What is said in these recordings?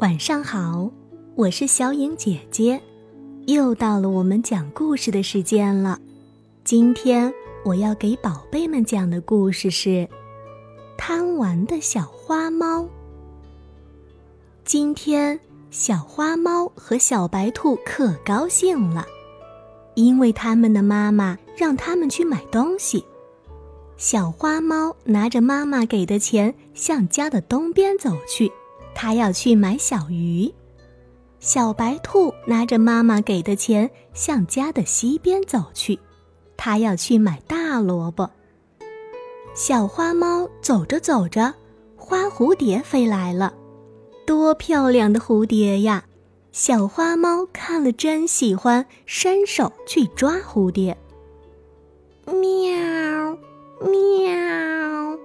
晚上好，我是小影姐姐，又到了我们讲故事的时间了。今天我要给宝贝们讲的故事是《贪玩的小花猫》。今天小花猫和小白兔可高兴了，因为他们的妈妈让他们去买东西。小花猫拿着妈妈给的钱，向家的东边走去。他要去买小鱼，小白兔拿着妈妈给的钱向家的西边走去，他要去买大萝卜。小花猫走着走着，花蝴蝶飞来了，多漂亮的蝴蝶呀！小花猫看了真喜欢，伸手去抓蝴蝶。喵，喵，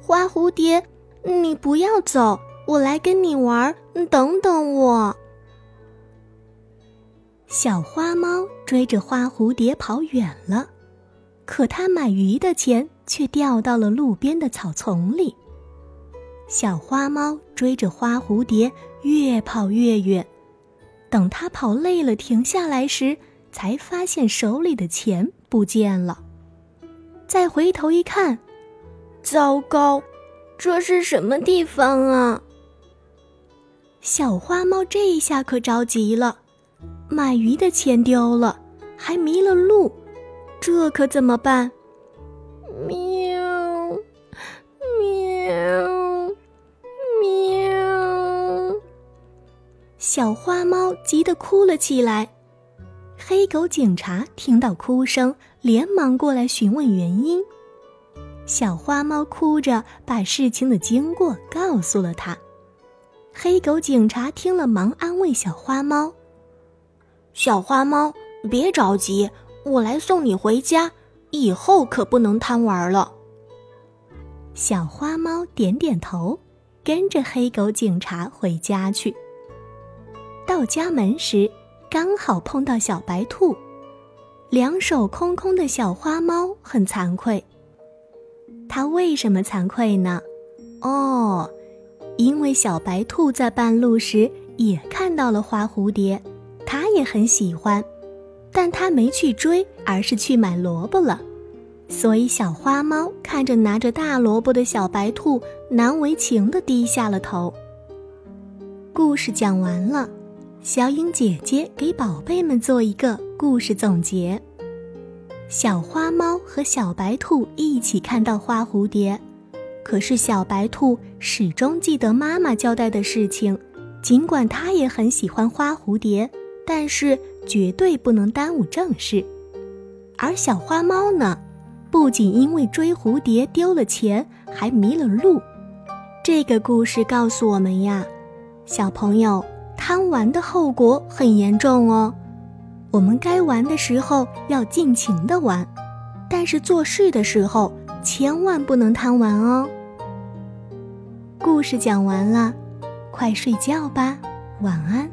花蝴蝶，你不要走。我来跟你玩，你等等我。小花猫追着花蝴蝶跑远了，可它买鱼的钱却掉到了路边的草丛里。小花猫追着花蝴蝶越跑越远，等它跑累了停下来时，才发现手里的钱不见了。再回头一看，糟糕，这是什么地方啊？小花猫这一下可着急了，买鱼的钱丢了，还迷了路，这可怎么办？喵，喵，喵！小花猫急得哭了起来。黑狗警察听到哭声，连忙过来询问原因。小花猫哭着把事情的经过告诉了他。黑狗警察听了，忙安慰小花猫：“小花猫，别着急，我来送你回家。以后可不能贪玩了。”小花猫点点头，跟着黑狗警察回家去。到家门时，刚好碰到小白兔，两手空空的小花猫很惭愧。它为什么惭愧呢？哦。因为小白兔在半路时也看到了花蝴蝶，它也很喜欢，但它没去追，而是去买萝卜了。所以小花猫看着拿着大萝卜的小白兔，难为情地低下了头。故事讲完了，小影姐姐给宝贝们做一个故事总结：小花猫和小白兔一起看到花蝴蝶。可是小白兔始终记得妈妈交代的事情，尽管它也很喜欢花蝴蝶，但是绝对不能耽误正事。而小花猫呢，不仅因为追蝴蝶丢了钱，还迷了路。这个故事告诉我们呀，小朋友贪玩的后果很严重哦。我们该玩的时候要尽情的玩，但是做事的时候。千万不能贪玩哦！故事讲完了，快睡觉吧，晚安。